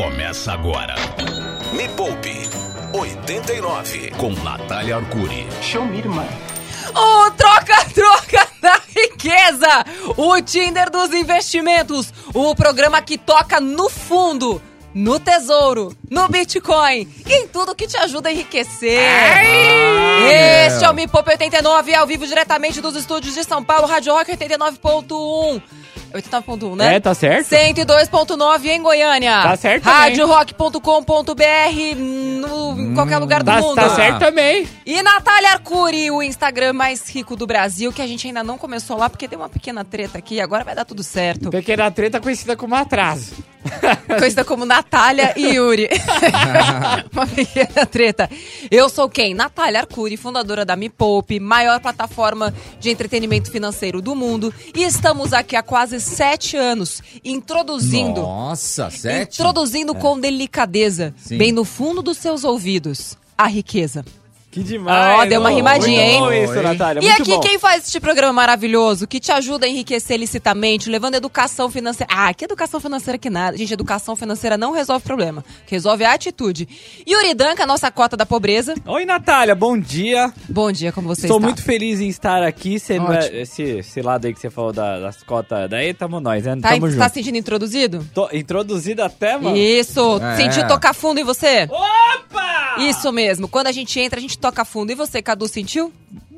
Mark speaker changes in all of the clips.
Speaker 1: começa agora. Me Poupe 89 com Natália Arcuri.
Speaker 2: Show me, irmã.
Speaker 3: O troca-troca da riqueza, o Tinder dos investimentos, o programa que toca no fundo, no tesouro, no Bitcoin e em tudo que te ajuda a enriquecer. Este é o Me Poupe 89, ao vivo diretamente dos estúdios de São Paulo, Rádio Rock 89.1. 89.1, né?
Speaker 4: É, tá certo.
Speaker 3: 102.9 em Goiânia.
Speaker 4: Tá certo.
Speaker 3: Radiorock.com.br no, em qualquer lugar do
Speaker 4: Tá,
Speaker 3: mundo.
Speaker 4: tá certo também.
Speaker 3: E Natália Arcuri, o Instagram mais rico do Brasil, que a gente ainda não começou lá porque deu uma pequena treta aqui, agora vai dar tudo certo.
Speaker 4: Pequena treta conhecida como atraso.
Speaker 3: Conhecida como Natália e Yuri. uma pequena treta. Eu sou quem? Natália Arcuri, fundadora da Me Poupe, maior plataforma de entretenimento financeiro do mundo. E estamos aqui há quase sete anos, introduzindo
Speaker 5: Nossa, sete?
Speaker 3: Introduzindo com delicadeza,
Speaker 5: Sim.
Speaker 3: bem no fundo dos seus ouvidos, a riqueza.
Speaker 4: Que demais.
Speaker 3: Ó, deu uma rimadinha,
Speaker 4: Muito bom
Speaker 3: hein?
Speaker 4: isso, Natália.
Speaker 3: e
Speaker 4: muito
Speaker 3: aqui
Speaker 4: bom.
Speaker 3: quem faz este programa maravilhoso, que te ajuda a enriquecer licitamente, levando educação financeira. Ah, que educação financeira que nada. Gente, educação financeira não resolve problema. Resolve é a atitude. Yuri Danca, nossa cota da pobreza.
Speaker 4: Oi, Natália, bom dia.
Speaker 3: Bom dia, como você
Speaker 4: Estou
Speaker 3: está?
Speaker 4: muito feliz em estar aqui.
Speaker 3: Ótimo.
Speaker 4: é- esse, esse lado aí que você falou da- das cotas daí, tamo nós, né?
Speaker 3: Tá,
Speaker 4: tamo
Speaker 3: tá
Speaker 4: junto.
Speaker 3: se sentindo introduzido?
Speaker 4: Tô introduzido até, mano.
Speaker 3: Isso,
Speaker 5: É.
Speaker 3: sentiu tocar fundo em você?
Speaker 4: Opa!
Speaker 3: Isso mesmo. Quando a gente entra, a gente toca fundo. E você, Cadu, sentiu?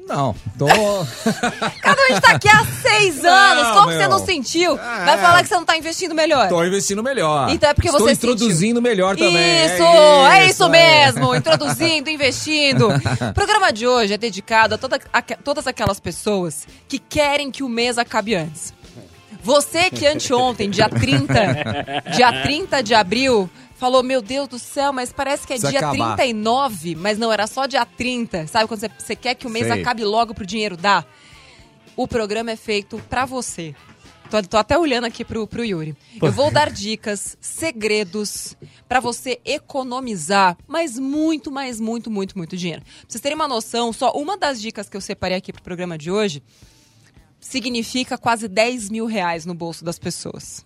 Speaker 5: Não, tô...
Speaker 3: Cadu, a gente tá aqui há seis
Speaker 5: Não,
Speaker 3: anos. Como que você
Speaker 5: meu.
Speaker 3: não sentiu?
Speaker 5: É.
Speaker 3: Vai falar que você não tá investindo melhor.
Speaker 5: tô investindo melhor.
Speaker 3: Então é porque
Speaker 5: Estou
Speaker 3: você
Speaker 5: introduzindo melhor também.
Speaker 3: Isso, é isso,
Speaker 5: é.
Speaker 3: mesmo. Introduzindo, investindo. O programa de hoje é dedicado a, toda- a todas aquelas pessoas que querem que o mês acabe antes. Você que anteontem, dia 30, dia 30 de abril, falou, meu Deus do céu, mas parece que é
Speaker 5: Precisa
Speaker 3: dia
Speaker 5: acabar.
Speaker 3: 39, mas não, era só dia 30. Sabe quando você, você quer que o mês
Speaker 5: Sei.
Speaker 3: acabe logo pro dinheiro dar? O programa é feito pra você. Tô, tô até olhando aqui pro, pro Yuri. Eu vou dar dicas, segredos pra você economizar, mas muito, mas muito, muito, muito dinheiro. Pra vocês terem uma noção, só uma das dicas que eu separei aqui pro programa de hoje significa quase 10 mil reais no bolso das pessoas.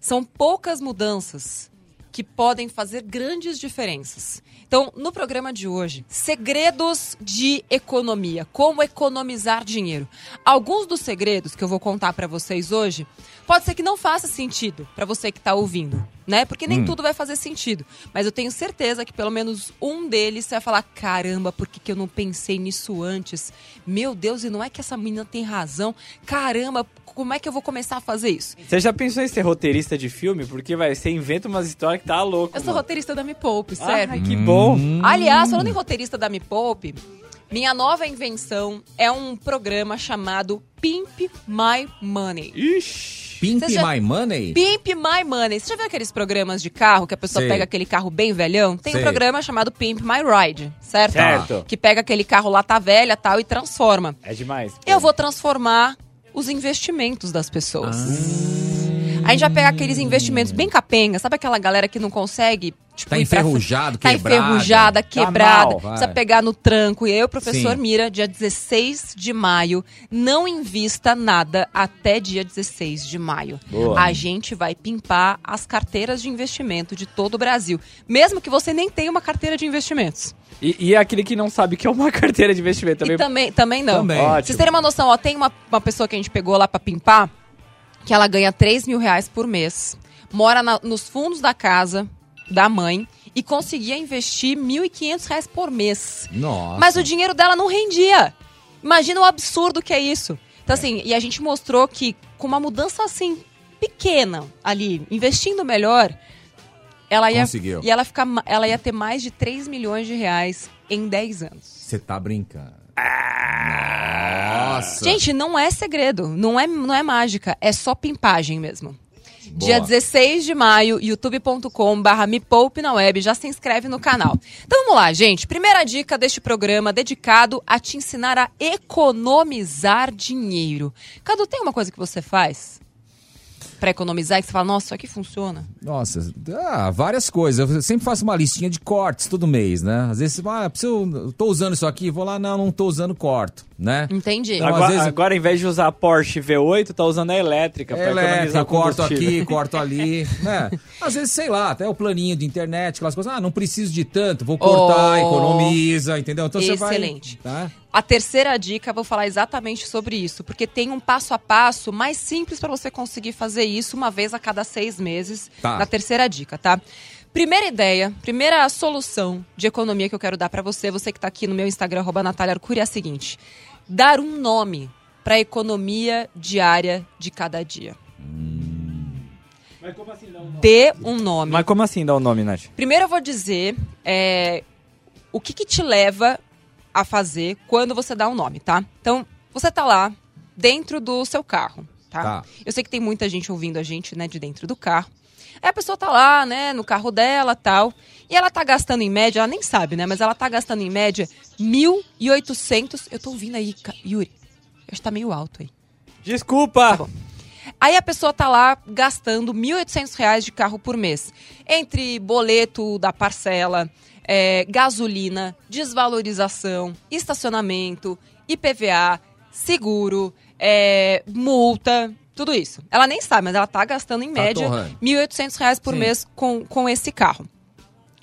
Speaker 3: São poucas mudanças que podem fazer grandes diferenças. Então, no programa de hoje, segredos de economia, como economizar dinheiro. Alguns dos segredos que eu vou contar para vocês hoje, pode ser que não faça sentido para você que está ouvindo, né? Porque nem tudo vai fazer sentido. Mas eu tenho certeza que pelo menos um deles você vai falar: caramba, por que, que eu não pensei nisso antes? Meu Deus, e não é que essa menina tem razão? Caramba, como é que eu vou começar a fazer isso?
Speaker 4: Você já pensou em ser roteirista de filme? Porque, vai, você inventa umas histórias que tá louco.
Speaker 3: Eu sou
Speaker 4: mano.
Speaker 3: roteirista da Me Poupe, sério.
Speaker 4: Ai, que bom.
Speaker 3: Aliás, falando em roteirista da Me Poupe, minha nova invenção é um programa chamado Pimp My Money.
Speaker 4: Ixi.
Speaker 5: Pimp
Speaker 3: já-
Speaker 5: My Money?
Speaker 3: Pimp My Money. Você já viu aqueles programas de carro que a pessoa
Speaker 5: Sei.
Speaker 3: pega aquele carro bem velhão? Tem um programa chamado Pimp My Ride, certo?
Speaker 4: Certo.
Speaker 3: Que pega aquele carro lata velha tal e transforma.
Speaker 4: É demais.
Speaker 3: Eu vou transformar os investimentos das pessoas. A gente vai pegar aqueles investimentos bem capenga, sabe aquela galera que não consegue. Tipo,
Speaker 5: Tá
Speaker 3: pra-
Speaker 5: enferrujado,
Speaker 3: Tá
Speaker 5: quebrado.
Speaker 3: enferrujada,
Speaker 4: Tá
Speaker 3: quebrada.
Speaker 4: mal,
Speaker 5: vai.
Speaker 3: precisa pegar no tranco. E eu, professor
Speaker 5: Sim.
Speaker 3: Mira, dia 16 de maio, não invista nada até dia 16 de maio.
Speaker 4: Boa.
Speaker 3: A gente vai pimpar as carteiras de investimento de todo o Brasil. Mesmo que você nem tenha uma carteira de investimentos.
Speaker 4: E, e é aquele que não sabe que é uma carteira de investimento também.
Speaker 3: E também, também não.
Speaker 5: Também.
Speaker 3: Pra
Speaker 4: Ótimo.
Speaker 3: Vocês terem uma noção, ó, tem uma, uma pessoa que a gente pegou lá pra pimpar, que ela ganha 3 mil reais por mês, mora na- nos fundos da casa da mãe e conseguia investir 1.500 reais por mês.
Speaker 5: Nossa.
Speaker 3: Mas o dinheiro dela não rendia. Imagina o absurdo que é isso. Então, assim, e a gente mostrou que com uma mudança assim, pequena ali, investindo melhor, ela ia,
Speaker 5: Conseguiu.
Speaker 3: e ela, ficar, ma- ela ia ter mais de 3 milhões de reais em 10 anos.
Speaker 5: Você tá brincando. Nossa.
Speaker 3: Gente, não é segredo, não é, não é mágica, é só pimpagem mesmo.
Speaker 5: Boa.
Speaker 3: Dia 16 de maio, youtube.com barra me poupe na web, já se inscreve no canal. Então vamos lá, gente. Primeira dica deste programa dedicado a te ensinar a economizar dinheiro. Cadu, tem uma coisa que você faz? Pra economizar e que você fala, nossa, isso aqui funciona?
Speaker 5: Nossa, ah, várias coisas. Eu sempre faço uma listinha de cortes todo mês, né? Às vezes, ah, preciso, eu tô usando isso aqui, vou lá, não, não tô usando, corto, né?
Speaker 3: Entendi.
Speaker 5: Então, às
Speaker 4: Agora,
Speaker 5: vezes-
Speaker 4: agora, em vez de usar a Porsche V8, tá usando a elétrica pra
Speaker 5: É elétrica,
Speaker 4: economizar
Speaker 5: corto aqui, corto ali, né? Às vezes, sei lá, até o planinho de internet, aquelas coisas, ah, não preciso de tanto, vou cortar,
Speaker 3: Oh.
Speaker 5: economiza, entendeu? Então você vai...
Speaker 3: Excelente.
Speaker 5: Tá?
Speaker 3: A terceira dica, eu vou falar exatamente sobre isso, porque tem um passo a passo mais simples para você conseguir fazer isso uma vez a cada seis meses.
Speaker 5: Tá.
Speaker 3: Na terceira dica, tá? Primeira ideia, primeira solução de economia que eu quero dar para você, você que tá aqui no meu Instagram, arroba Natália Arcuri, é a seguinte: dar um nome para a economia diária de cada dia.
Speaker 4: Mas como assim dá um nome?
Speaker 3: Dê um nome.
Speaker 4: Mas como assim dá o nome, Nath?
Speaker 3: Primeiro eu vou dizer é, o que, que te leva a fazer quando você dá um nome, tá? Então, você tá lá dentro do seu carro, tá?
Speaker 5: Tá.
Speaker 3: Eu sei que tem muita gente ouvindo a gente, né, de dentro do carro. Aí a pessoa tá lá, né, no carro dela tal. E ela tá gastando em média, ela nem sabe, né? Mas ela tá gastando em média 1.800. Eu tô ouvindo aí, Yuri. Acho que tá meio alto aí.
Speaker 4: Desculpa!
Speaker 3: bom. Aí a pessoa tá lá gastando 1.800 reais de carro por mês. Entre boleto da parcela, é, gasolina, desvalorização, estacionamento, IPVA, seguro, é, multa, tudo isso. Ela nem sabe, mas ela tá gastando em
Speaker 5: Tá
Speaker 3: média. 1.800 reais por
Speaker 5: Sim.
Speaker 3: mês com, com esse carro.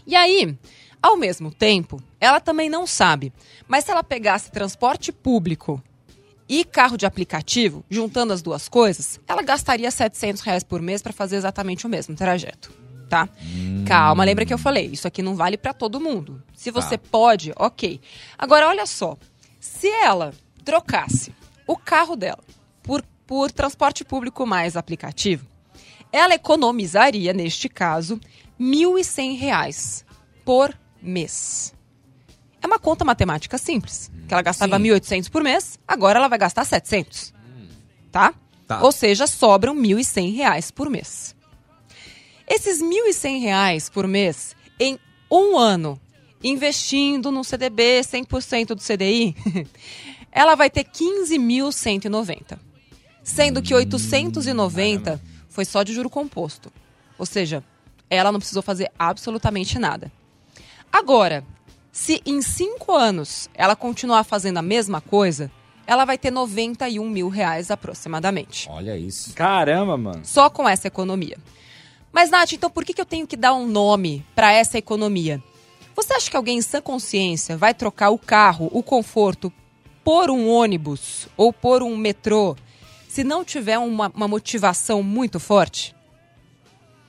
Speaker 3: E aí, ao mesmo tempo, ela também não sabe. Mas se ela pegasse transporte público e carro de aplicativo, juntando as duas coisas, ela gastaria 700 reais por mês para fazer exatamente o mesmo trajeto. Tá? Calma, lembra que eu falei, isso aqui não vale para todo mundo. Se você pode, ok. Agora, olha só. Se ela trocasse o carro dela por, por transporte público mais aplicativo, ela economizaria, neste caso, 1.100 reais por mês. É uma conta matemática simples. Que ela gastava
Speaker 5: Sim.
Speaker 3: 1.800 por mês, agora ela vai gastar 700. Tá?
Speaker 5: Tá.
Speaker 3: Ou seja, sobram 1.100 reais por mês. Esses 1.100 reais por mês, em um ano, investindo no CDB 100% do CDI, ela vai ter 15.190. Sendo que 890 foi só de juro composto. Ou seja, ela não precisou fazer absolutamente nada. Agora, se em cinco anos ela continuar fazendo a mesma coisa, ela vai ter 91 mil reais aproximadamente.
Speaker 5: Olha isso.
Speaker 4: Caramba, mano.
Speaker 3: Só com essa economia. Mas, Nath, então por que, que eu tenho que dar um nome para essa economia? Você acha que alguém em sã consciência vai trocar o carro, o conforto, por um ônibus ou por um metrô se não tiver uma, uma motivação muito forte?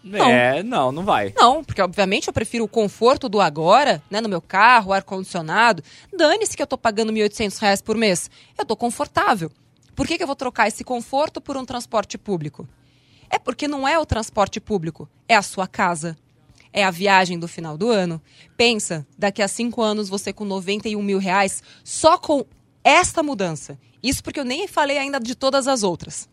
Speaker 3: Não.
Speaker 4: É, não, não vai.
Speaker 3: Não, porque obviamente eu prefiro o conforto do agora, né, no meu carro, ar-condicionado. Dane-se que eu tô pagando 1.800 reais por mês. Eu tô confortável. Por que, que eu vou trocar esse conforto por um transporte público? É porque não é o transporte público, é a sua casa. É a viagem do final do ano. Pensa, daqui a cinco anos você com 91 mil reais só com esta mudança. Isso porque eu nem falei ainda de todas as outras.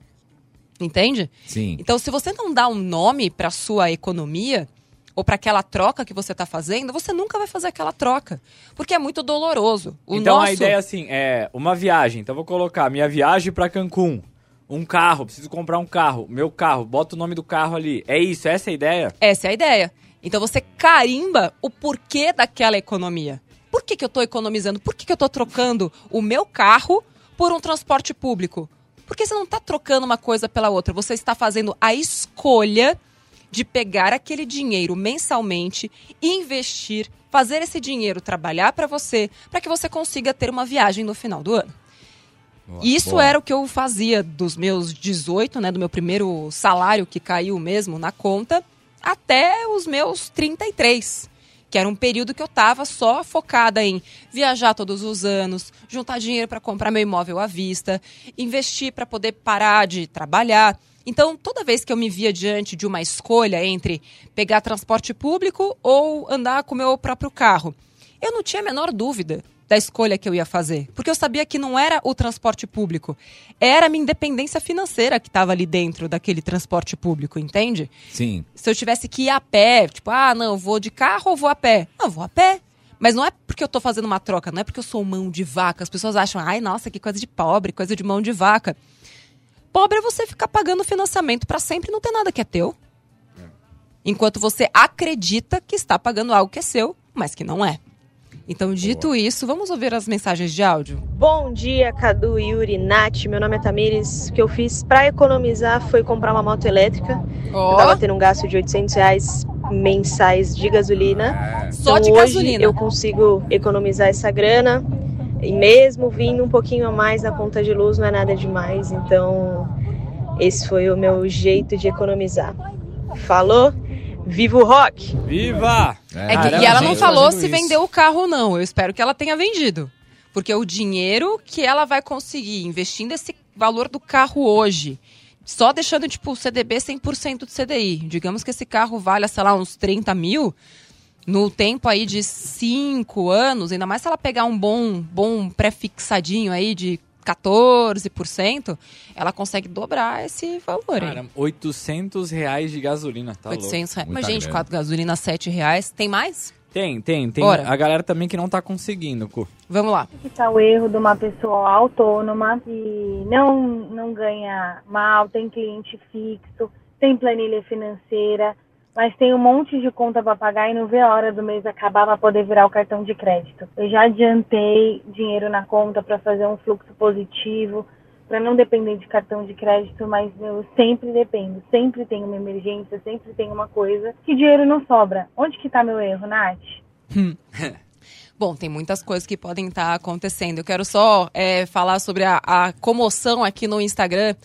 Speaker 3: Entende?
Speaker 5: Sim.
Speaker 3: Então, se você não dá um nome para sua economia ou para aquela troca que você está fazendo, você nunca vai fazer aquela troca, porque é muito doloroso. O
Speaker 4: então
Speaker 3: nosso...
Speaker 4: a ideia assim, é uma viagem. Então eu vou colocar minha viagem pra Cancún. Um carro, preciso comprar um carro. Meu carro, bota o nome do carro ali. É isso, essa é a ideia?
Speaker 3: Essa é a ideia. Então você carimba o porquê daquela economia. Por que, que eu estou economizando? Por que, que eu estou trocando o meu carro por um transporte público? Porque você não está trocando uma coisa pela outra. Você está fazendo a escolha de pegar aquele dinheiro mensalmente, investir, fazer esse dinheiro trabalhar para você, para que você consiga ter uma viagem no final do ano. Isso
Speaker 5: Boa.
Speaker 3: era o que eu fazia dos meus 18, né, do meu primeiro salário que caiu mesmo na conta, até os meus 33, que era um período que eu estava só focada em viajar todos os anos, juntar dinheiro para comprar meu imóvel à vista, investir para poder parar de trabalhar. Então, toda vez que eu me via diante de uma escolha entre pegar transporte público ou andar com o meu próprio carro, eu não tinha a menor dúvida da escolha que eu ia fazer. Porque eu sabia que não era o transporte público, era a minha independência financeira que estava ali dentro daquele transporte público, entende?
Speaker 5: Sim.
Speaker 3: Se eu tivesse que ir a pé, tipo, ah, não, eu vou de carro ou vou a pé? Não, vou a pé. Mas não é porque eu tô fazendo uma troca, não é porque eu sou mão de vaca. As pessoas acham, ai, nossa, que coisa de pobre, coisa de mão de vaca. Pobre é você ficar pagando financiamento pra sempre e não ter nada que é teu. Enquanto você acredita que está pagando algo que é seu, mas que não é. Então, dito isso, vamos ouvir as mensagens de áudio.
Speaker 2: Bom dia, Cadu, Yuri, Nath. Meu nome é Tamires. O que eu fiz para economizar foi comprar uma moto elétrica.
Speaker 3: Ó.
Speaker 2: Eu tava tendo um gasto de 800 reais mensais de gasolina.
Speaker 3: Só
Speaker 2: Então,
Speaker 3: de
Speaker 2: hoje
Speaker 3: gasolina.
Speaker 2: eu consigo economizar essa grana. E mesmo vindo um pouquinho a mais na conta de luz, não é nada demais. Então, esse foi o meu jeito de economizar. Falou? Viva o rock!
Speaker 4: Viva!
Speaker 3: É que-
Speaker 4: Caramba,
Speaker 3: e ela não falou se
Speaker 4: isso.
Speaker 3: vendeu o carro ou não. Eu espero que ela tenha vendido. Porque o dinheiro que ela vai conseguir investindo esse valor do carro hoje, só deixando, tipo, o CDB 100% de CDI. Digamos que esse carro valha, sei lá, uns 30 mil. No tempo aí de 5 anos, ainda mais se ela pegar um bom, bom pré-fixadinho aí de 14%, ela consegue dobrar esse valor, hein?
Speaker 4: Caramba, 800 reais de gasolina, tá
Speaker 3: 800 reais. Mas, gente,
Speaker 5: grana.
Speaker 3: quatro gasolina, 7 reais. Tem mais?
Speaker 4: louco. Tem, tem, tem.
Speaker 3: Bora.
Speaker 4: A galera também que não tá conseguindo, Cu.
Speaker 3: Vamos lá.
Speaker 6: está o erro de uma pessoa autônoma que não, não ganha mal, tem cliente fixo, tem planilha financeira, mas tem um monte de conta para pagar e não vê a hora do mês acabar para poder virar o cartão de crédito. Eu já adiantei dinheiro na conta para fazer um fluxo positivo, para não depender de cartão de crédito, mas eu sempre dependo, sempre tem uma emergência, sempre tem uma coisa que dinheiro não sobra. Onde que está meu erro, Nath?
Speaker 3: Bom, tem muitas coisas que podem estar acontecendo. Eu quero só é, falar sobre a, a comoção aqui no Instagram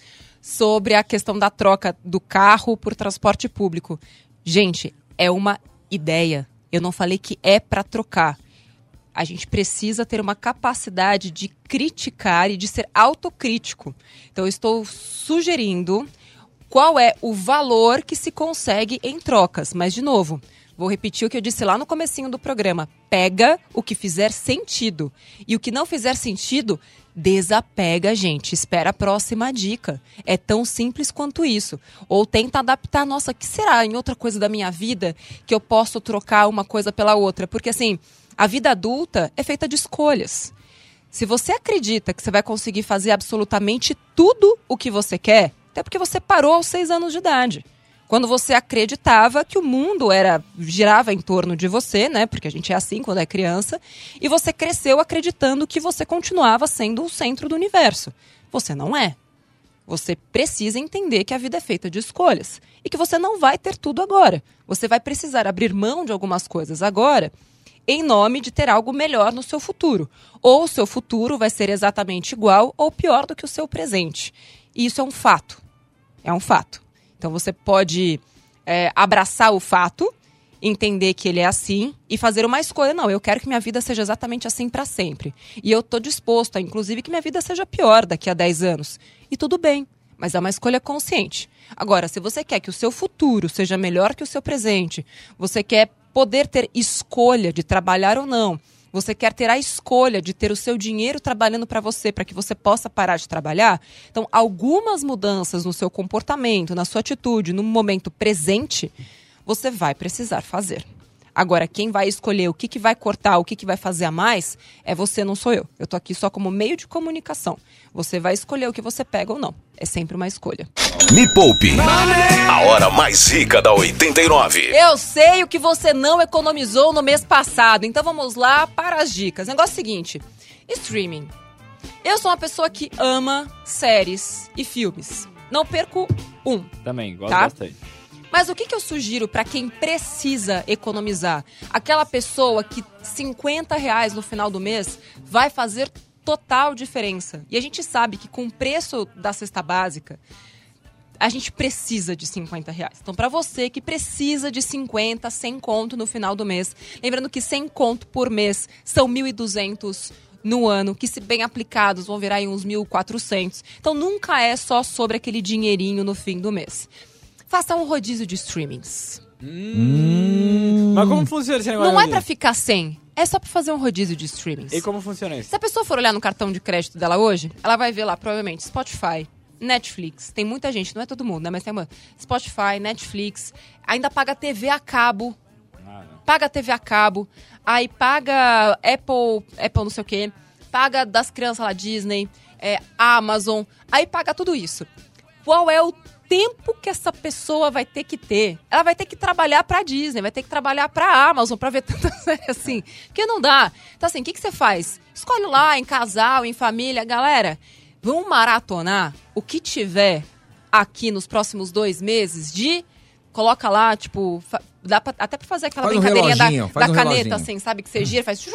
Speaker 3: sobre a questão da troca do carro por transporte público. Gente, é uma ideia. Eu não falei que é para trocar. A gente precisa ter uma capacidade de criticar e de ser autocrítico. Então, eu estou sugerindo qual é o valor que se consegue em trocas. Mas, de novo, vou repetir o que eu disse lá no comecinho do programa. Pega o que fizer sentido. E o que não fizer sentido, desapega, gente. Espera a próxima dica. É tão simples quanto isso. Ou tenta adaptar, nossa, que será em outra coisa da minha vida que eu posso trocar uma coisa pela outra? Porque, assim, a vida adulta é feita de escolhas. Se você acredita que você vai conseguir fazer absolutamente tudo o que você quer, até porque você parou aos seis anos de idade. Quando você acreditava que o mundo era girava em torno de você, né? Porque a gente é assim quando é criança, e você cresceu acreditando que você continuava sendo o centro do universo. Você não é. Você precisa entender que a vida é feita de escolhas e que você não vai ter tudo agora. Você vai precisar abrir mão de algumas coisas agora em nome de ter algo melhor no seu futuro. Ou o seu futuro vai ser exatamente igual ou pior do que o seu presente. E isso é um fato. É um fato. Então você pode é, abraçar o fato, entender que ele é assim e fazer uma escolha. Não, eu quero que minha vida seja exatamente assim para sempre. E eu tô disposto a, inclusive, que minha vida seja pior daqui a 10 anos. E tudo bem, mas é uma escolha consciente. Agora, se você quer que o seu futuro seja melhor que o seu presente, você quer poder ter escolha de trabalhar ou não, você quer ter a escolha de ter o seu dinheiro trabalhando para você, para que você possa parar de trabalhar? Então, algumas mudanças no seu comportamento, na sua atitude, no momento presente, você vai precisar fazer. Agora, quem vai escolher o que, que vai cortar, o que, que vai fazer a mais, é você, não sou eu. Eu tô aqui só como meio de comunicação. Você vai escolher o que você pega ou não. É sempre uma escolha.
Speaker 1: Me Poupe. A hora mais rica da 89.
Speaker 3: Eu sei o que você não economizou no mês passado, então vamos lá para as dicas. Negócio é seguinte: streaming. Eu sou uma pessoa que ama séries e filmes. Não perco um.
Speaker 4: Também, gosto
Speaker 3: Tá.
Speaker 4: bastante.
Speaker 3: Mas o que, que eu sugiro para quem precisa economizar? Aquela pessoa que 50 reais no final do mês vai fazer total diferença. E a gente sabe que com o preço da cesta básica, a gente precisa de 50 reais. Então, para você que precisa de 50, 100 conto no final do mês, lembrando que 100 conto por mês são 1.200 no ano, que se bem aplicados vão virar aí uns 1.400. Então, nunca é só sobre aquele dinheirinho no fim do mês. Faça um rodízio de streamings.
Speaker 4: Mas como funciona esse negócio?
Speaker 3: Não é pra ficar sem, é só pra fazer um rodízio de streamings.
Speaker 4: E como funciona isso?
Speaker 3: Se a pessoa for olhar no cartão de crédito dela hoje, ela vai ver lá, provavelmente, Spotify, Netflix. Tem muita gente, não é todo mundo, né? Mas tem uma. Spotify, Netflix. Ainda paga TV a cabo. Paga TV a cabo. Aí paga Apple, Apple não sei o quê. Paga das crianças lá, Disney, é, Amazon. Aí paga tudo isso. qual é o tempo que essa pessoa vai ter que ter. Ela vai ter que trabalhar pra Disney, vai ter que trabalhar pra Amazon pra ver tanta série assim. Porque não dá. Então, assim, o que, que você faz? Escolhe lá, em casal, em família. Galera, vamos maratonar o que tiver aqui nos próximos dois meses de. Coloca lá, tipo, fa- dá pra- até pra fazer aquela
Speaker 5: Faz um
Speaker 3: brincadeirinha da,
Speaker 5: reloginho, faz
Speaker 3: da
Speaker 5: um
Speaker 3: caneta,
Speaker 5: reloginho.
Speaker 3: assim, sabe? Que você gira, faz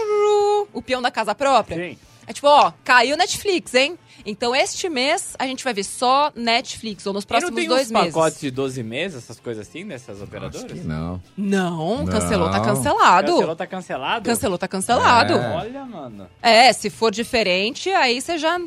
Speaker 3: o peão da casa própria.
Speaker 4: Sim.
Speaker 3: É tipo, ó, caiu Netflix, hein? Então este mês a gente vai ver só Netflix, ou nos
Speaker 4: não
Speaker 3: próximos
Speaker 4: tem
Speaker 3: dois
Speaker 4: uns
Speaker 3: meses.
Speaker 4: pacotes de 12 meses, essas coisas assim, dessas
Speaker 5: Acho
Speaker 4: operadoras?
Speaker 5: que não.
Speaker 3: Não, cancelou, tá
Speaker 5: Não.
Speaker 3: cancelado.
Speaker 4: Cancelou, tá cancelado?
Speaker 3: Cancelou, tá cancelado.
Speaker 5: É.
Speaker 4: Olha, mano.
Speaker 3: É, se for diferente, aí você já.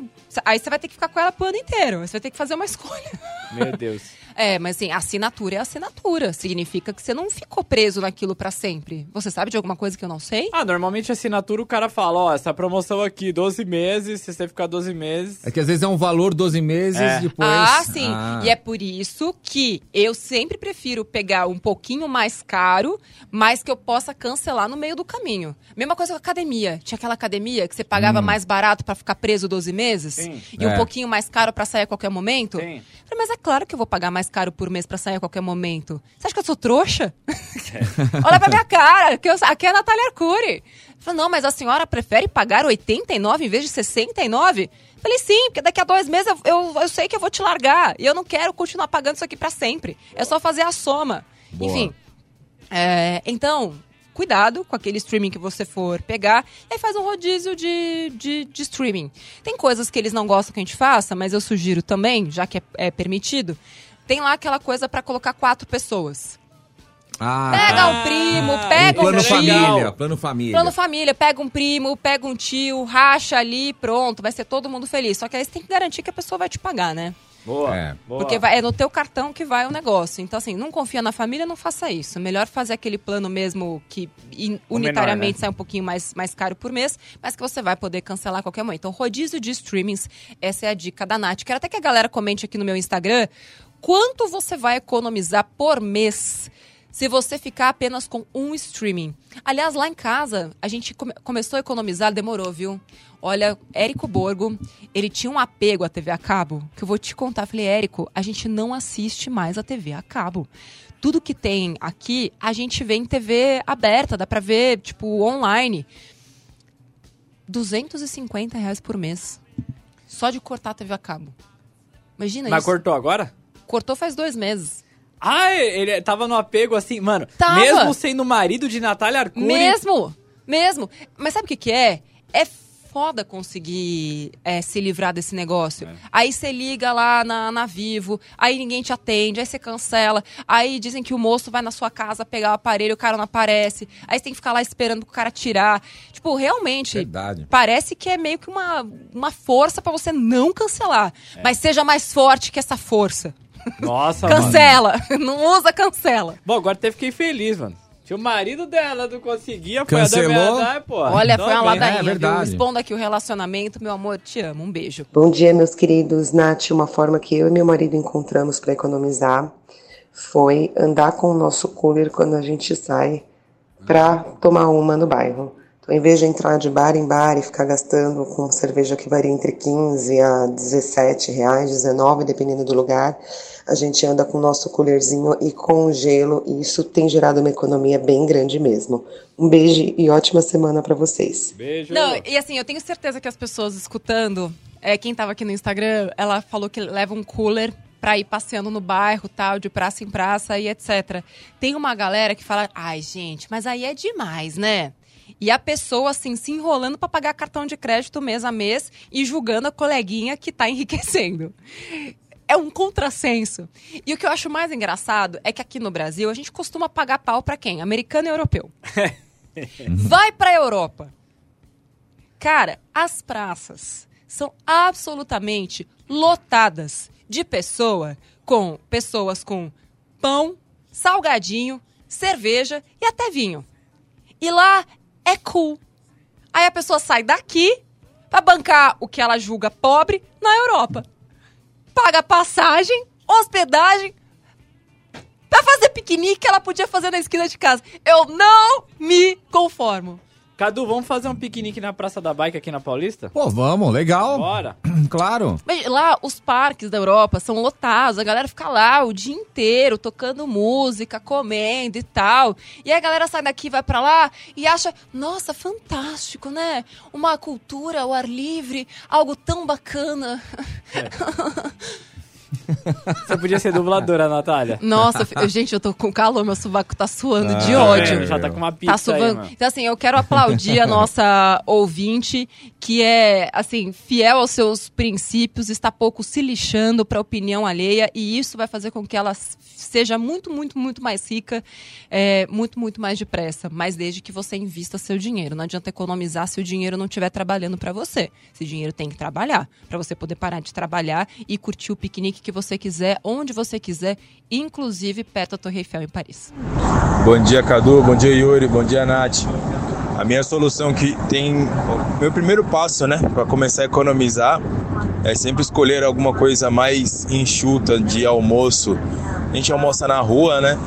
Speaker 3: Aí você vai ter que ficar com ela pro ano inteiro. Você vai ter que fazer uma escolha.
Speaker 4: Meu Deus.
Speaker 3: É, mas assim, assinatura é assinatura. Significa que você não ficou preso naquilo pra sempre. Você sabe de alguma coisa que eu não sei?
Speaker 4: Ah, normalmente assinatura o cara fala, ó, essa promoção aqui, 12 meses, se você ficar 12 meses...
Speaker 5: É que às vezes é um valor 12 meses,
Speaker 4: É.
Speaker 5: depois...
Speaker 3: Ah, sim.
Speaker 5: Ah.
Speaker 3: E é por isso que eu sempre prefiro pegar um pouquinho mais caro, mas que eu possa cancelar no meio do caminho. Mesma coisa com a academia. Tinha aquela academia que você pagava mais barato pra ficar preso 12 meses
Speaker 4: Sim.
Speaker 3: e um
Speaker 5: É.
Speaker 3: pouquinho mais caro pra sair a qualquer momento.
Speaker 4: Sim.
Speaker 3: Falei, mas é claro que eu vou pagar mais caro por mês pra sair a qualquer momento. Você acha que eu sou trouxa? Olha pra minha cara, que eu, aqui é a Natália Arcuri. Falei, não, mas a senhora prefere pagar 89 em vez de 69? Falei, sim, porque daqui a dois meses eu, eu, eu sei que eu vou te largar. E eu não quero continuar pagando isso aqui pra sempre. É só fazer a soma.
Speaker 5: Boa.
Speaker 3: Enfim. é, então, cuidado com aquele streaming que você for pegar. E aí faz um rodízio de, de, de streaming. Tem coisas que eles não gostam que a gente faça, mas eu sugiro também, já que é, é permitido. Tem lá aquela coisa pra colocar quatro pessoas.
Speaker 5: Ah,
Speaker 3: Pega
Speaker 5: tá.
Speaker 3: um primo, pega um
Speaker 5: plano
Speaker 3: tio.
Speaker 5: família, plano família.
Speaker 3: Plano família, pega um primo, pega um tio, racha ali, pronto, vai ser todo mundo feliz. Só que aí você tem que garantir que a pessoa vai te pagar, né?
Speaker 4: Boa,
Speaker 5: É.
Speaker 4: boa.
Speaker 3: Porque vai- é no teu cartão que vai o negócio. Então, assim, não confia na família, não faça isso. Melhor fazer aquele plano mesmo que in-
Speaker 4: O menor,
Speaker 3: unitariamente
Speaker 4: né?
Speaker 3: sai um pouquinho mais, mais caro por mês, mas que você vai poder cancelar a qualquer momento. Então, rodízio de streamings, essa é a dica da Nath. Quero até que a galera comente aqui no meu Instagram quanto você vai economizar por mês se você ficar apenas com um streaming. Aliás, lá em casa, a gente come- começou a economizar, demorou, viu? Olha, Érico Borgo, ele tinha um apego à TV a cabo, que eu vou te contar. Falei, Érico, a gente não assiste mais a TV a cabo. Tudo que tem aqui, a gente vê em TV aberta, dá pra ver, tipo, online. 250 reais por mês. Só de cortar a TV a cabo. Imagina
Speaker 4: Mas
Speaker 3: isso.
Speaker 4: cortou agora?
Speaker 3: Cortou faz dois meses.
Speaker 4: Ah, ele tava no apego assim, mano.
Speaker 3: Tava.
Speaker 4: Mesmo sendo marido de Natália Arcuri.
Speaker 3: Mesmo, mesmo. Mas sabe o que que é? É foda conseguir é, se livrar desse negócio. Aí você liga lá na, na Vivo, aí ninguém te atende, aí você cancela, aí dizem que o moço vai na sua casa pegar o aparelho, o cara não aparece, aí você tem que ficar lá esperando pro cara tirar. Tipo, realmente,
Speaker 5: Verdade.
Speaker 3: parece que é meio que uma, uma força pra você não cancelar. Mas seja mais forte que essa força.
Speaker 4: Nossa, mano.
Speaker 3: Cancela! Não usa, cancela.
Speaker 4: Bom, agora até fiquei feliz, mano. Tinha o marido dela, não conseguia, foi
Speaker 5: Cancelou.
Speaker 4: a da verdade, pô.
Speaker 3: Olha, foi uma ladainha,
Speaker 5: É
Speaker 3: viu?
Speaker 5: verdade.
Speaker 3: Expondo aqui o relacionamento, meu amor, te amo. Um beijo.
Speaker 7: Bom dia, meus queridos. Nath, uma forma que eu e meu marido encontramos para economizar foi andar com o nosso cooler quando a gente sai para tomar uma no bairro. Então, em vez de entrar de bar em bar e ficar gastando com cerveja que varia entre 15 a 17 reais, 19, dependendo do lugar, a gente anda com o nosso coolerzinho e com gelo, e isso tem gerado uma economia bem grande mesmo. Um beijo e ótima semana para vocês.
Speaker 4: Beijo.
Speaker 3: Não, e assim, eu tenho certeza que as pessoas escutando, é, quem tava aqui no Instagram, ela falou que leva um cooler pra ir passeando no bairro, tal, de praça em praça e etc. Tem uma galera que fala, ai, gente, mas aí é demais, né? E a pessoa, assim, se enrolando pra pagar cartão de crédito mês a mês e julgando a coleguinha que tá enriquecendo. É um contrassenso. E o que eu acho mais engraçado é que aqui no Brasil a gente costuma pagar pau pra quem? Americano e europeu. Vai pra Europa. Cara, as praças são absolutamente lotadas de pessoa com pessoas com pão, salgadinho, cerveja e até vinho. E lá é cool. Aí a pessoa sai daqui pra bancar o que ela julga pobre na Europa. Paga passagem, hospedagem, pra fazer piquenique que ela podia fazer na esquina de casa. Eu não me conformo.
Speaker 4: Cadu, vamos fazer um piquenique na Praça da Bike aqui na Paulista?
Speaker 5: Pô, vamos, legal.
Speaker 4: Bora.
Speaker 5: Claro.
Speaker 3: Mas lá, os parques da Europa são lotados, a galera fica lá o dia inteiro tocando música, comendo e tal. E aí a galera sai daqui, vai pra lá e acha, nossa, fantástico, né? Uma cultura ao ar livre, algo tão bacana.
Speaker 4: Você podia ser dubladora, Natália.
Speaker 3: Nossa, gente, eu tô com calor, meu sovaco tá suando de
Speaker 5: Ah,
Speaker 3: ódio.
Speaker 4: É, já tá com uma pizza
Speaker 3: Tá suvando.
Speaker 4: aí, mano.
Speaker 3: Então, assim, eu quero aplaudir a nossa ouvinte, que é, assim, fiel aos seus princípios, está pouco se lixando pra opinião alheia, e isso vai fazer com que ela seja muito, muito, muito mais rica, é, muito, muito mais depressa. Mas desde que você invista seu dinheiro. Não adianta economizar se o dinheiro não estiver trabalhando pra você. Esse dinheiro tem que trabalhar, pra você poder parar de trabalhar e curtir o piquenique que você quiser, onde você quiser, inclusive perto da Torre Eiffel em Paris.
Speaker 8: Bom dia, Cadu. Bom dia, Yuri. Bom dia, Nath. A minha solução que tem. Meu primeiro passo, né, para começar a economizar é sempre escolher alguma coisa mais enxuta de almoço. A gente almoça na rua, né?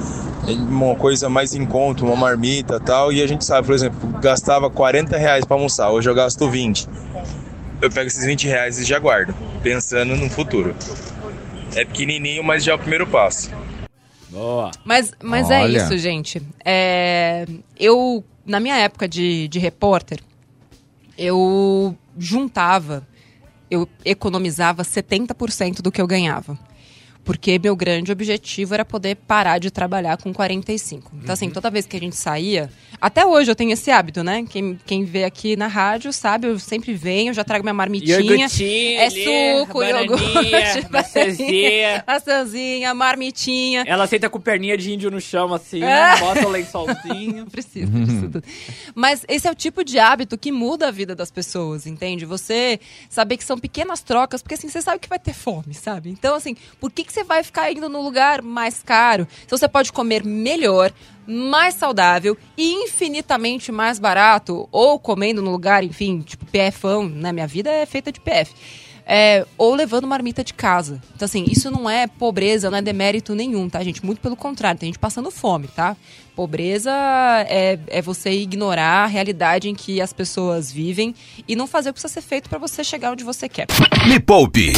Speaker 8: Uma coisa mais em conta, uma marmita tal. E a gente sabe, por exemplo, gastava 40 reais para almoçar, hoje eu gasto 20. Eu pego esses 20 reais e já guardo, pensando no futuro. É pequenininho, mas já é o primeiro passo.
Speaker 4: Boa.
Speaker 3: Mas, mas é isso, gente. É, eu, na minha época de, de repórter, eu juntava, eu economizava 70% do que eu ganhava. Porque meu grande objetivo era poder parar de trabalhar com 45. Então,
Speaker 4: Uhum.
Speaker 3: assim, toda vez que a gente saía. Até hoje eu tenho esse hábito, né? Quem, quem vê aqui na rádio sabe, eu sempre venho, já trago minha marmitinha.
Speaker 4: Iogurtinho
Speaker 3: É suco, iogurte,
Speaker 4: maçãzinha.
Speaker 3: maçãzinha, marmitinha.
Speaker 4: Ela senta com perninha de índio no chão, assim,
Speaker 3: É.
Speaker 4: bota o lençolzinho.
Speaker 3: Precisa disso tudo. Mas esse é o tipo de hábito que muda a vida das pessoas, entende? Você saber que são pequenas trocas, porque assim, você sabe que vai ter fome, sabe? Então, assim, por que, que você vai ficar indo no lugar mais caro? Se você pode comer melhor, mais saudável e infinitamente mais barato, ou comendo no lugar, enfim, tipo PFão, né? Minha vida é feita de PF. É, ou levando marmita de casa. Então, assim, isso não é pobreza, não é demérito nenhum, tá, gente? Muito pelo contrário, tem gente passando fome, tá? Pobreza é, é você ignorar a realidade em que as pessoas vivem e não fazer o que precisa ser feito pra você chegar onde você quer.
Speaker 1: Me Poupe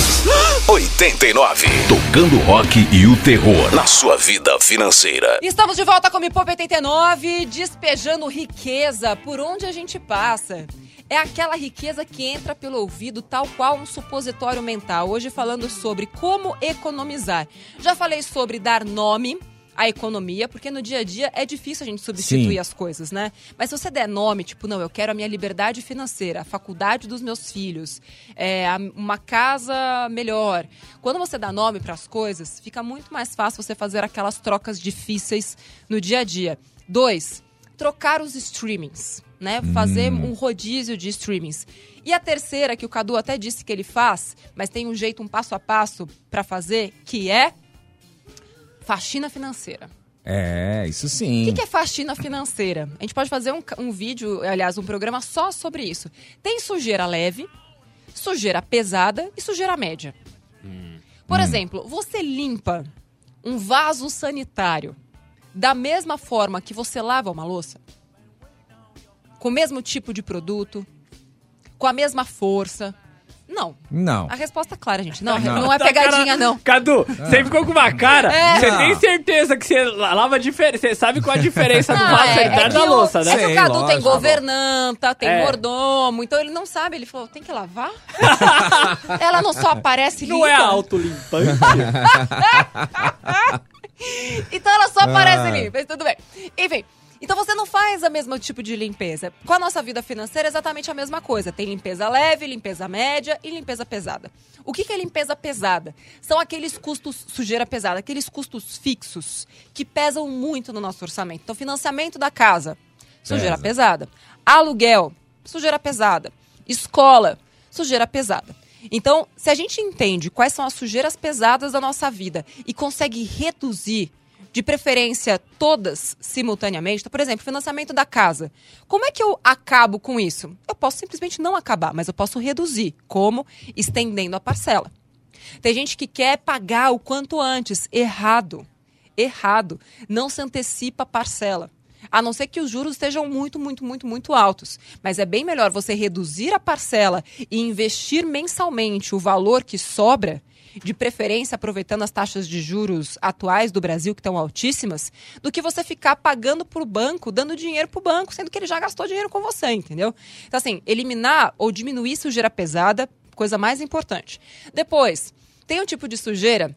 Speaker 1: 89. Tocando rock e o terror na sua vida financeira.
Speaker 3: Estamos de volta com o Me Poupe 89, despejando riqueza por onde a gente passa. É aquela riqueza que entra pelo ouvido, tal qual um supositório mental. Hoje falando sobre como economizar. Já falei sobre dar nome à economia, porque no dia a dia é difícil a gente substituir
Speaker 5: Sim.
Speaker 3: as coisas, né? Mas se você der nome, tipo, não, eu quero a minha liberdade financeira, a faculdade dos meus filhos, é, uma casa melhor. Quando você dá nome para as coisas, fica muito mais fácil você fazer aquelas trocas difíceis no dia a dia. Dois, trocar os streamings, né? Fazer um rodízio de streamings. E a terceira, que o Cadu até disse que ele faz, mas tem um jeito, um passo a passo para fazer, que é faxina financeira.
Speaker 5: É, isso
Speaker 3: O
Speaker 5: sim.
Speaker 3: que, que é faxina financeira? A gente pode fazer um, um vídeo, aliás, um programa só sobre isso. Tem sujeira leve, sujeira pesada e sujeira média. Por exemplo, você limpa um vaso sanitário da mesma forma que você lava uma louça? Com o mesmo tipo de produto? Com a mesma força? Não.
Speaker 5: Não.
Speaker 3: A resposta é clara, gente. Não,
Speaker 5: Não.
Speaker 3: não, é
Speaker 4: Tá,
Speaker 3: pegadinha,
Speaker 4: cara-
Speaker 3: não.
Speaker 4: Cadu, você ficou com uma cara.
Speaker 3: É.
Speaker 4: Você
Speaker 5: Não.
Speaker 4: tem certeza que você la- lava diferente. Você sabe qual a diferença do
Speaker 3: Não,
Speaker 4: vaso
Speaker 3: é-
Speaker 4: sanitário
Speaker 3: é
Speaker 4: da
Speaker 3: o-
Speaker 4: louça, né?
Speaker 3: É que o Cadu tem
Speaker 5: lógico.
Speaker 3: governanta, tem
Speaker 4: É.
Speaker 3: mordomo, então ele não sabe. Ele falou, tem que lavar? Ela não só aparece limpa.
Speaker 4: Não é autolimpante.
Speaker 3: Então ela só aparece
Speaker 5: Ah.
Speaker 3: limpa, mas tudo bem. Enfim, então você não faz o mesmo tipo de limpeza. Com a nossa vida financeira é exatamente a mesma coisa. Tem limpeza leve, limpeza média e limpeza pesada. O que que é limpeza pesada? São aqueles custos, sujeira pesada, aqueles custos fixos que pesam muito no nosso orçamento. Então, financiamento da casa, sujeira
Speaker 5: Pesa.
Speaker 3: pesada. Aluguel, sujeira pesada. Escola, sujeira pesada. Então, se a gente entende quais são as sujeiras pesadas da nossa vida e consegue reduzir, de preferência todas simultaneamente, então, por exemplo, financiamento da casa. Como é que eu acabo com isso? Eu posso simplesmente não acabar, mas eu posso reduzir. Como? Estendendo a parcela. Tem gente que quer pagar o quanto antes. Errado. Errado. Não se antecipa a parcela. A não ser que os juros estejam muito, muito, muito, muito altos. Mas é bem melhor você reduzir a parcela e investir mensalmente o valor que sobra de preferência aproveitando as taxas de juros atuais do Brasil, que estão altíssimas, do que você ficar pagando para o banco, dando dinheiro para o banco, sendo que ele já gastou dinheiro com você, entendeu? Então, assim, eliminar ou diminuir sujeira pesada, coisa mais importante. Depois, tem um tipo de sujeira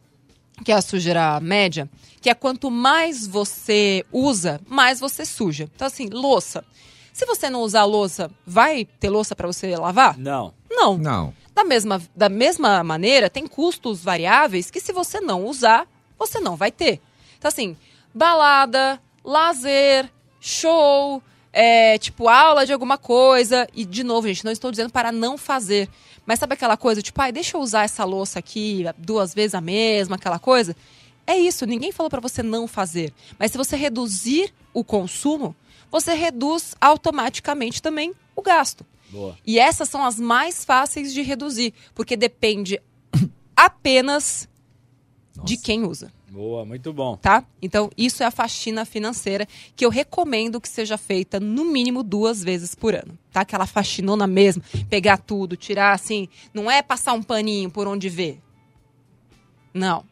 Speaker 3: que é a sujeira média, que é quanto mais você usa, mais você suja. Então, assim, louça. Se você não usar louça, vai ter louça para você lavar?
Speaker 4: Não.
Speaker 3: Não.
Speaker 5: Não.
Speaker 3: Da mesma, da mesma maneira, tem custos variáveis que se você não usar, você não vai ter. Então, assim, balada, lazer, show, é, tipo, aula de alguma coisa. E, de novo, gente, não estou dizendo para não fazer. Mas sabe aquela coisa, tipo, ai, deixa eu usar essa louça aqui duas vezes a mesma, aquela coisa? É isso, ninguém falou para você não fazer. Mas se você reduzir o consumo, você reduz automaticamente também o gasto.
Speaker 4: Boa.
Speaker 3: E essas são as mais fáceis de reduzir, porque depende apenas de quem usa,
Speaker 4: Boa, muito bom.
Speaker 3: tá? Então, isso é a faxina financeira que eu recomendo que seja feita no mínimo duas vezes por ano, tá? Aquela faxinona mesmo, pegar tudo, tirar assim, não é passar um paninho por onde vê. Não.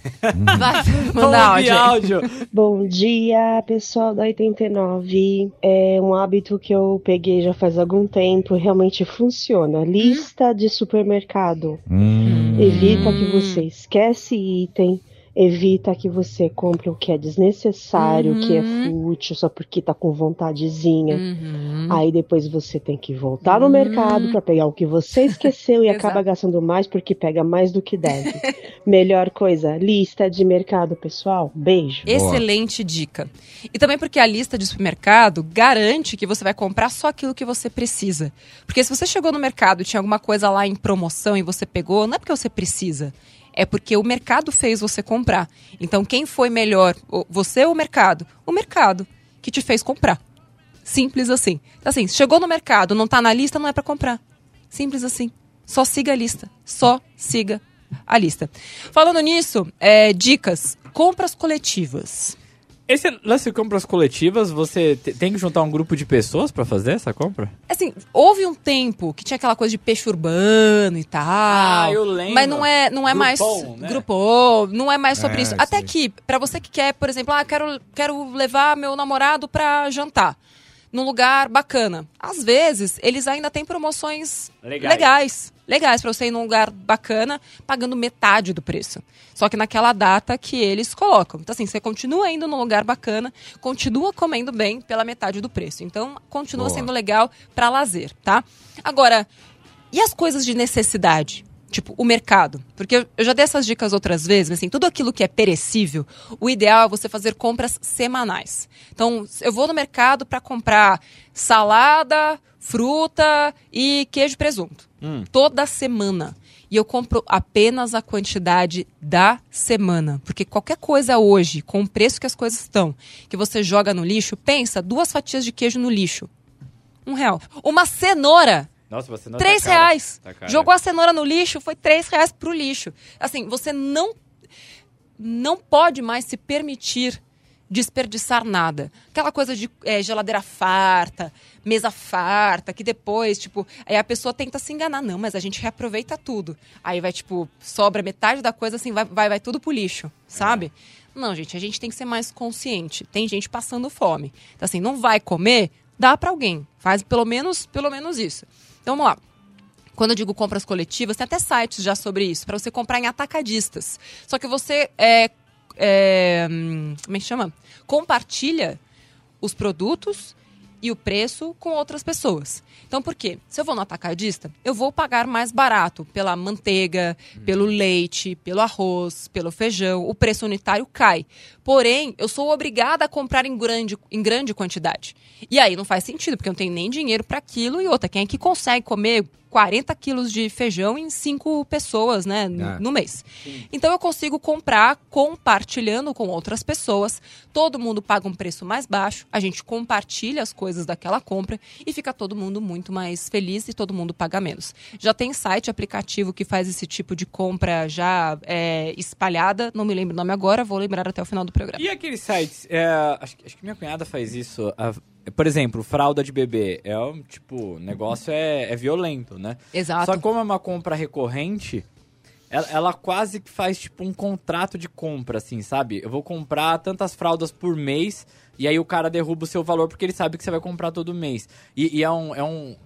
Speaker 3: Vai, mandar áudio.
Speaker 4: áudio.
Speaker 9: Bom dia, pessoal da 89. É um hábito que eu peguei já faz algum tempo, realmente funciona. Lista de supermercado.
Speaker 5: Hum.
Speaker 9: Evita que você esquece item, evita que você compre o que é desnecessário, o que é fútil, só porque tá com vontadezinha.
Speaker 3: Uhum.
Speaker 9: Aí depois você tem que voltar no mercado para pegar o que você esqueceu e acaba gastando mais porque pega mais do que deve. Melhor coisa, lista de mercado, pessoal. Beijo.
Speaker 3: Excelente dica. E também porque a lista de supermercado garante que você vai comprar só aquilo que você precisa. Porque se você chegou no mercado e tinha alguma coisa lá em promoção e você pegou, não é porque você precisa. É porque o mercado fez você comprar. Então, quem foi melhor? Você ou o mercado? O mercado que te fez comprar. Simples assim. Então, assim, chegou no mercado, não tá na lista, não é para comprar. Simples assim. Só siga a lista. Só siga a lista. Falando nisso, é, dicas. Compras coletivas.
Speaker 4: Esse lance de compras coletivas, você te- tem que juntar um grupo de pessoas pra fazer essa compra?
Speaker 3: Assim, houve um tempo que tinha aquela coisa de peixe urbano e tal.
Speaker 4: Ah, eu lembro.
Speaker 3: Mas não é, não é mais.
Speaker 4: Groupon, né?
Speaker 3: Grupom, não é mais sobre
Speaker 5: É,
Speaker 3: isso. Até que, pra você que quer, por exemplo, ah, quero, quero levar meu namorado pra jantar num lugar bacana. Às vezes, eles ainda têm promoções
Speaker 4: Legais.
Speaker 3: legais. Legais pra você ir num lugar bacana, pagando metade do preço. Só que naquela data que eles colocam. Então, assim, você continua indo num lugar bacana, continua comendo bem pela metade do preço. Então, continua
Speaker 5: Boa.
Speaker 3: sendo legal pra lazer, tá? Agora, e as coisas de necessidade? Tipo, o mercado. Porque eu- já dei essas dicas outras vezes, mas assim, tudo aquilo que é perecível, o ideal é você fazer compras semanais. Então, eu vou no mercado para comprar salada, fruta e queijo e presunto. Toda semana. E eu compro apenas a quantidade da semana. Porque qualquer coisa hoje, com o preço que as coisas estão, que você joga no lixo, pensa, duas fatias de queijo no lixo. Um real. Uma cenoura.
Speaker 4: Nossa, você não
Speaker 3: Três
Speaker 4: tá
Speaker 3: reais.
Speaker 4: Tá.
Speaker 3: Jogou a cenoura no lixo, foi três reais pro lixo. Assim, você não, não pode mais se permitir desperdiçar nada. Aquela coisa de é, geladeira farta, mesa farta, que depois, tipo, aí a pessoa tenta se enganar. Não, mas a gente reaproveita tudo. Aí vai, tipo, sobra metade da coisa, assim, vai, vai, vai tudo pro lixo, sabe? Não, gente, a gente tem que ser mais consciente. Tem gente passando fome. Então, assim, não vai comer, dá pra alguém. Faz pelo menos, pelo menos isso. Então, vamos lá. Quando eu digo compras coletivas, tem até sites já sobre isso, para você comprar em atacadistas. Só que você é, é, hum, como é que chama? Compartilha os produtos e o preço com outras pessoas. Então, por quê? Se eu vou no atacadista, eu vou pagar mais barato pela manteiga, pelo leite, pelo arroz, pelo feijão. O preço unitário cai. Porém, eu sou obrigada a comprar em grande, em grande quantidade. E aí não faz sentido, porque eu não tenho nem dinheiro para aquilo e outra. Quem é que consegue comer 40 quilos de feijão em cinco pessoas, né, no,
Speaker 5: É.
Speaker 3: no mês. Então eu consigo comprar compartilhando com outras pessoas. Todo mundo paga um preço mais baixo, a gente compartilha as coisas daquela compra e fica todo mundo muito mais feliz e todo mundo paga menos. Já tem site, aplicativo que faz esse tipo de compra já é, espalhada, não me lembro o nome agora, vou lembrar até o final do programa.
Speaker 4: E aqueles sites, é, acho, que- acho que minha cunhada faz isso. a- por exemplo, fralda de bebê. É um, tipo, o negócio é, é violento, né?
Speaker 3: Exato.
Speaker 4: Só que como é uma compra recorrente, ela, ela quase que faz tipo um contrato de compra, assim, sabe? Eu vou comprar tantas fraldas por mês e aí o cara derruba o seu valor porque ele sabe que você vai comprar todo mês. E, e é um. É um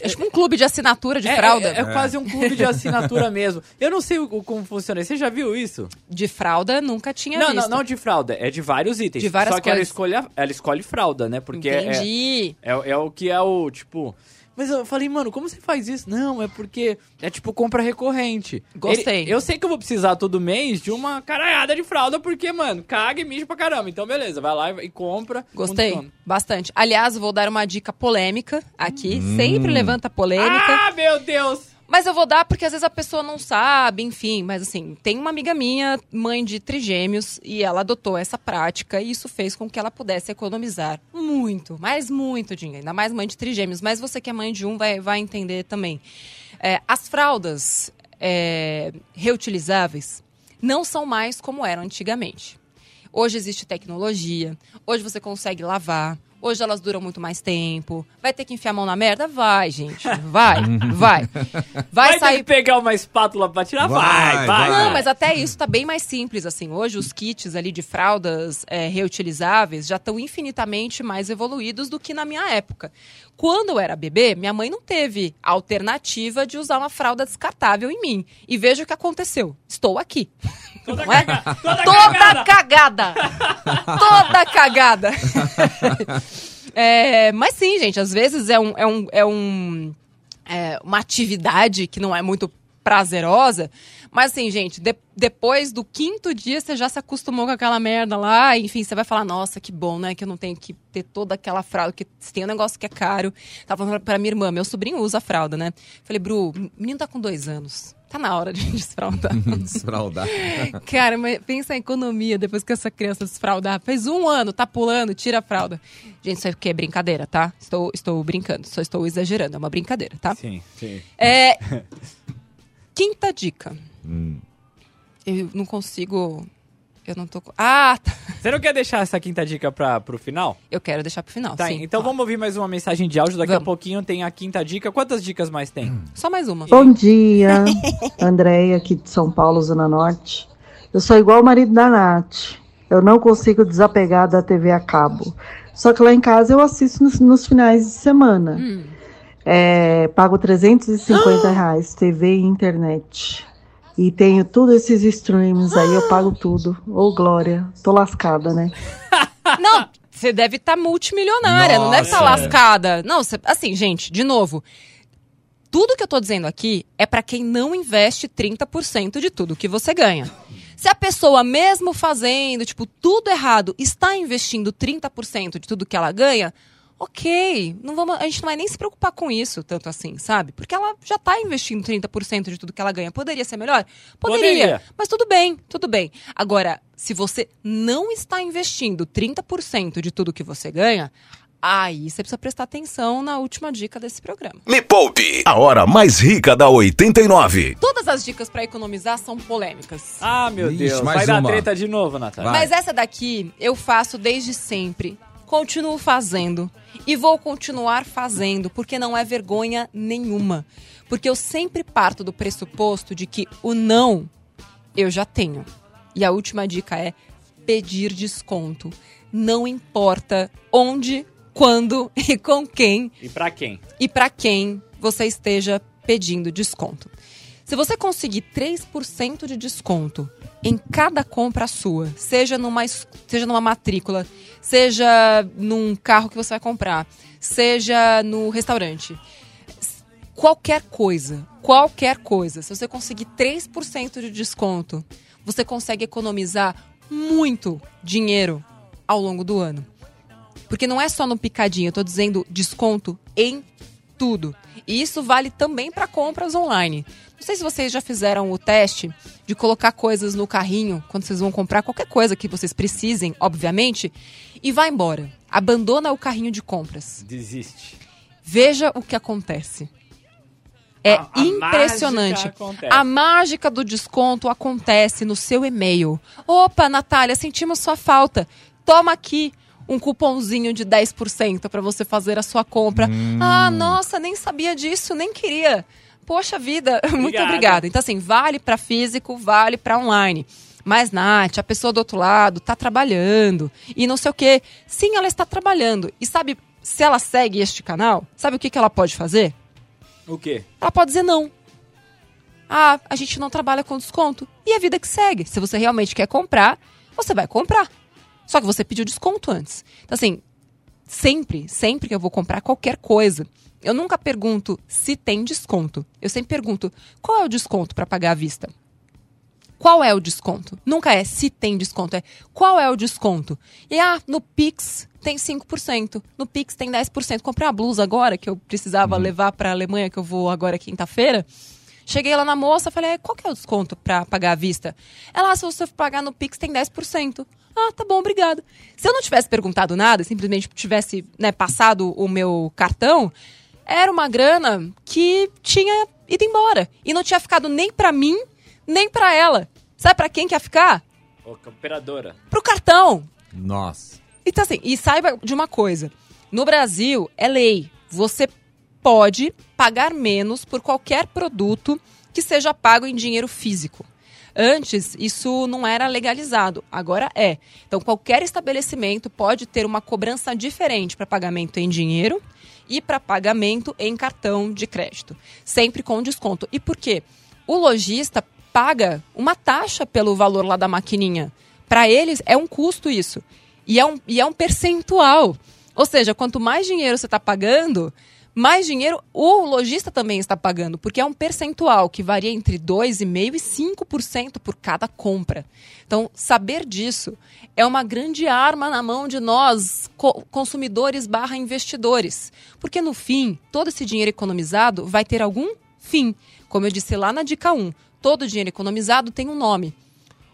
Speaker 3: É tipo um clube de assinatura de
Speaker 4: é,
Speaker 3: fralda.
Speaker 4: é- é quase um clube de assinatura mesmo. Eu não sei o, como funciona. Você já viu isso?
Speaker 3: De fralda, nunca tinha
Speaker 4: Não,
Speaker 3: visto.
Speaker 4: não, não de fralda. É de vários itens.
Speaker 3: De várias
Speaker 4: Só que ela escolhe, ela escolhe fralda, né? Porque é-
Speaker 3: Entendi.
Speaker 4: é, é, é o que é o, tipo... Mas eu falei, mano, como você faz isso? Não, é porque é tipo compra recorrente.
Speaker 3: Gostei.
Speaker 4: Ele- eu sei que eu vou precisar todo mês de uma caralhada de fralda, porque, mano, caga e mija pra caramba. Então, beleza, vai lá e, e compra.
Speaker 3: Gostei bastante. Aliás, vou dar uma dica polêmica aqui. Sempre levanta polêmica.
Speaker 4: Ah, meu Deus!
Speaker 3: Mas eu vou dar porque às vezes a pessoa não sabe, enfim. Mas assim, tem uma amiga minha, mãe de trigêmeos, e ela adotou essa prática e isso fez com que ela pudesse economizar muito, mas muito dinheiro. Ainda mais mãe de trigêmeos. Mas você que é mãe de um vai, vai entender também. É, as fraldas é, reutilizáveis não são mais como eram antigamente. Hoje existe tecnologia, hoje você consegue lavar, hoje elas duram muito mais tempo. Vai ter que enfiar a mão na merda? Vai, gente. Vai, vai. Vai,
Speaker 4: Vai, ter
Speaker 3: sair.
Speaker 4: que pegar uma espátula pra tirar? Vai,
Speaker 5: Vai,
Speaker 4: vai.
Speaker 5: vai.
Speaker 3: Não, mas até isso tá bem mais simples, assim. Hoje os kits ali de fraldas é, reutilizáveis já estão infinitamente mais evoluídos do que na minha época. Quando eu era bebê, minha mãe não teve a alternativa de usar uma fralda descartável em mim. E veja o que aconteceu. Estou aqui.
Speaker 4: Toda
Speaker 3: é?
Speaker 4: caga- toda
Speaker 3: Toda cagada! Toda cagada! É, mas sim, gente, às vezes é, um, é, um, é, um, é uma atividade que não é muito prazerosa. Mas assim, gente, de- depois do quinto dia você já se acostumou com aquela merda lá. Enfim, você vai falar, nossa, que bom, né? Que eu não tenho que ter toda aquela fralda. Que se tem um negócio que é caro. Tava falando pra minha irmã, meu sobrinho usa fralda, né? Falei, Bru, o menino tá com dois anos. Tá na hora de desfraldar.
Speaker 5: Desfraldar.
Speaker 3: Cara, mas pensa em economia depois que essa criança desfraldar. Fez um ano, tá pulando, tira a fralda. Gente, isso aqui é brincadeira, tá? Estou, estou brincando, só estou exagerando. É uma brincadeira, tá?
Speaker 4: Sim, sim.
Speaker 3: É. Quinta dica.
Speaker 5: Hum.
Speaker 3: Eu não consigo. Eu não tô. com- Ah, tá.
Speaker 4: Você não quer deixar essa quinta dica pra, pro final?
Speaker 3: Eu quero deixar pro final.
Speaker 4: Tá,
Speaker 3: sim.
Speaker 4: então vamos ouvir mais uma mensagem de áudio. Daqui
Speaker 3: Vamos.
Speaker 4: a pouquinho tem a quinta dica. Quantas dicas mais tem?
Speaker 3: Só mais uma.
Speaker 10: Bom dia, Andréia aqui de São Paulo, Zona Norte. Eu sou igual o marido da Nath. Eu não consigo desapegar da TV a cabo. Só que lá em casa eu assisto nos, nos finais de semana.
Speaker 3: Hum.
Speaker 10: É, pago 350 reais, TV e internet. E tenho todos esses streams aí, eu pago tudo. Ô, Glória, tô lascada, né?
Speaker 3: Não, você deve estar multimilionária, não deve estar
Speaker 5: Nossa.
Speaker 3: lascada. Não, cê- assim, gente, de novo. Tudo que eu tô dizendo aqui é pra quem não investe 30% de tudo que você ganha. Se a pessoa, mesmo fazendo, tipo, tudo errado, está investindo 30% de tudo que ela ganha, ok. Não vamos, a gente não vai nem se preocupar com isso, tanto assim, sabe? Porque ela já tá investindo 30% de tudo que ela ganha. Poderia ser melhor? Poderia.
Speaker 4: Poderia.
Speaker 3: Mas tudo bem, tudo bem. Agora, se você não está investindo 30% de tudo que você ganha, aí você precisa prestar atenção na última dica desse programa.
Speaker 1: Me Poupe, a hora mais rica da 89.
Speaker 3: Todas as dicas para economizar são polêmicas.
Speaker 4: Ah, meu
Speaker 5: Ixi,
Speaker 4: Deus.
Speaker 5: mais
Speaker 4: Vai dar
Speaker 5: uma.
Speaker 4: treta de novo, Natália.
Speaker 5: Vai.
Speaker 3: Mas essa daqui eu faço desde sempre, continuo fazendo e vou continuar fazendo, porque não é vergonha nenhuma. Porque eu sempre parto do pressuposto de que o não eu já tenho. E a última dica é pedir desconto. Não importa onde, quando e com quem
Speaker 4: E pra quem?
Speaker 3: e para quem você esteja pedindo desconto. Se você conseguir 3% de desconto em cada compra sua, seja numa, seja numa matrícula, seja num carro que você vai comprar, seja no restaurante, qualquer coisa, qualquer coisa, se você conseguir 3% de desconto, você consegue economizar muito dinheiro ao longo do ano. Porque não é só no picadinho, eu tô dizendo desconto em tudo. E isso vale também para compras online. Não sei se vocês já fizeram o teste de colocar coisas no carrinho quando vocês vão comprar qualquer coisa que vocês precisem, obviamente, e vai embora. Abandona o carrinho de compras.
Speaker 4: Desiste.
Speaker 3: Veja o que acontece. É
Speaker 4: A- a
Speaker 3: impressionante.
Speaker 4: mágica.
Speaker 3: A mágica do desconto acontece no seu e-mail. Opa, Natália, sentimos sua falta. Toma aqui um cupomzinho de 10% para você fazer a sua compra. Ah, nossa, nem sabia disso, nem queria. Poxa vida, muito
Speaker 11: Obrigada.
Speaker 3: obrigada. Então, assim, vale para físico, vale para online. Mas, Nath, a pessoa do outro lado tá trabalhando e não sei o quê. Sim, ela está trabalhando. E sabe, se ela segue este canal, sabe o que, que ela pode fazer?
Speaker 4: O quê?
Speaker 3: Ela pode dizer não. Ah, a gente não trabalha com desconto. E a vida que segue. Se você realmente quer comprar, você vai comprar. Só que você pediu desconto antes. Então, assim, sempre, sempre que eu vou comprar qualquer coisa, eu nunca pergunto se tem desconto. Eu sempre pergunto qual é o desconto para pagar à vista. Qual é o desconto? Nunca é se tem desconto, é qual é o desconto. E ah, no Pix tem 5%, no Pix tem 10%. Comprei uma blusa agora que eu precisava levar para a Alemanha, que eu vou agora quinta-feira. Cheguei lá na moça, falei, qual que é o desconto para pagar à vista? Ela, ah, se você for pagar no Pix tem 10%. Ah, tá bom, obrigado. Se eu não tivesse perguntado nada, simplesmente tivesse né, passado o meu cartão, era uma grana que tinha ido embora. E não tinha ficado nem pra mim, nem pra ela. Sabe pra quem quer ficar?
Speaker 4: Ô, operadora.
Speaker 3: Pro cartão.
Speaker 5: Nossa.
Speaker 3: Então, assim, e saiba de uma coisa: no Brasil é lei. Você pode pagar menos por qualquer produto que seja pago em dinheiro físico. Antes, isso não era legalizado, agora é. Então, qualquer estabelecimento pode ter uma cobrança diferente para pagamento em dinheiro e para pagamento em cartão de crédito, sempre com desconto. E por quê? O lojista paga uma taxa pelo valor lá da maquininha. Para eles é um custo isso. E é um, e é um percentual. Ou seja, quanto mais dinheiro você está pagando, mais dinheiro o lojista também está pagando, porque é um percentual que varia entre 2,5% e 5% por cada compra. Então, saber disso é uma grande arma na mão de nós, co- consumidores barra investidores. Porque no fim, todo esse dinheiro economizado vai ter algum fim. Como eu disse lá na dica 1, todo dinheiro economizado tem um nome.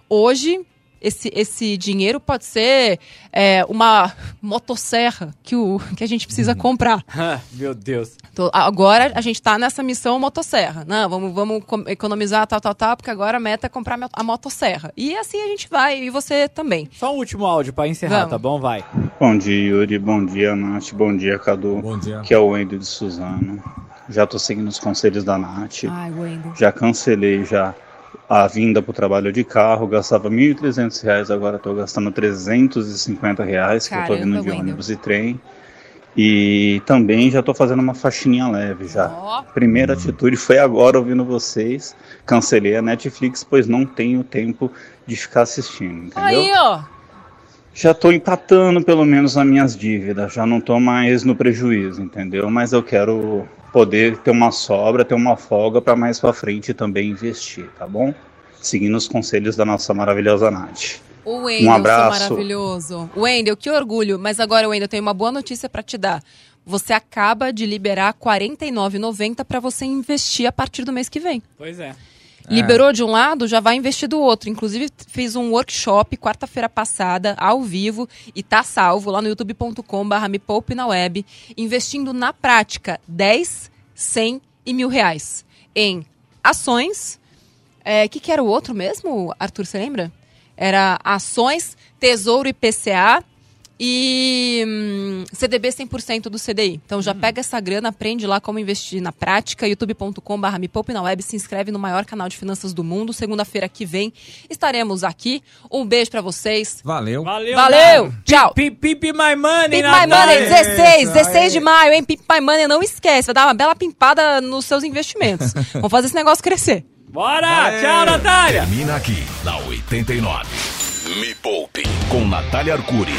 Speaker 3: Hoje, esse, esse dinheiro pode ser é, uma motosserra que, o, que a gente precisa comprar.
Speaker 4: Ah, Meu Deus.
Speaker 3: Tô- agora a gente está nessa missão motosserra. Não, vamos, vamos economizar tal, tal, tal, porque agora a meta é comprar a mo- a motosserra. E assim a gente vai, e você também.
Speaker 4: Só um último áudio pra encerrar,
Speaker 3: Vamos.
Speaker 4: tá bom? Vai.
Speaker 12: Bom dia, Yuri. Bom dia, Nath. Bom dia, Cadu.
Speaker 5: Bom dia.
Speaker 12: Que é o Wendel de Suzano. Já tô seguindo os conselhos da Nath.
Speaker 3: Ai, Wendel.
Speaker 12: Já cancelei já a vinda pro trabalho de carro. Gastava 1.300 reais, agora tô gastando 350 reais, que eu tô
Speaker 3: Caramba,
Speaker 12: vindo de ônibus e trem. E também já tô fazendo uma faxininha leve já. Primeira atitude foi agora ouvindo vocês. Cancelei a Netflix, pois não tenho tempo de ficar assistindo, entendeu?
Speaker 3: Aí, ó.
Speaker 12: Já tô empatando pelo menos as minhas dívidas, já não tô mais no prejuízo, entendeu? Mas eu quero poder ter uma sobra, ter uma folga para mais para frente também investir, tá bom? Seguindo os conselhos da nossa maravilhosa Nath.
Speaker 3: O Wendel,
Speaker 12: Um abraço.
Speaker 3: seu maravilhoso. Wendel, que orgulho. Mas agora, Wendel, eu tenho uma boa notícia para te dar. Você acaba de liberar R$ 49,90 para você investir a partir do mês que vem.
Speaker 4: Pois é.
Speaker 3: Liberou de um lado, já vai investir do outro. Inclusive, fiz um workshop quarta-feira passada, ao vivo, e tá salvo lá no youtube.com.br me poupe na web, investindo na prática 10, 100 e mil reais em ações. O que, que era o outro mesmo, Arthur, você lembra? Era ações, tesouro IPCA e hum, CDB 100% do CDI. Então já pega essa grana, aprende lá como investir na prática, youtube.com.br me poupe na web, se inscreve no maior canal de finanças do mundo. Segunda-feira que vem estaremos aqui. Um beijo pra vocês.
Speaker 5: Valeu.
Speaker 4: Valeu.
Speaker 3: Valeu. Tchau.
Speaker 4: Pip, pip, pip my money,
Speaker 3: Pimp My. Money, 16, 16 de maio, hein? Pimp My Money, não esquece. Vai dar uma bela pimpada nos seus investimentos. Vamos fazer esse negócio crescer.
Speaker 4: Bora! Tchau, Natália!
Speaker 1: Termina aqui, na 89. Me Poupe, com Natália Arcuri.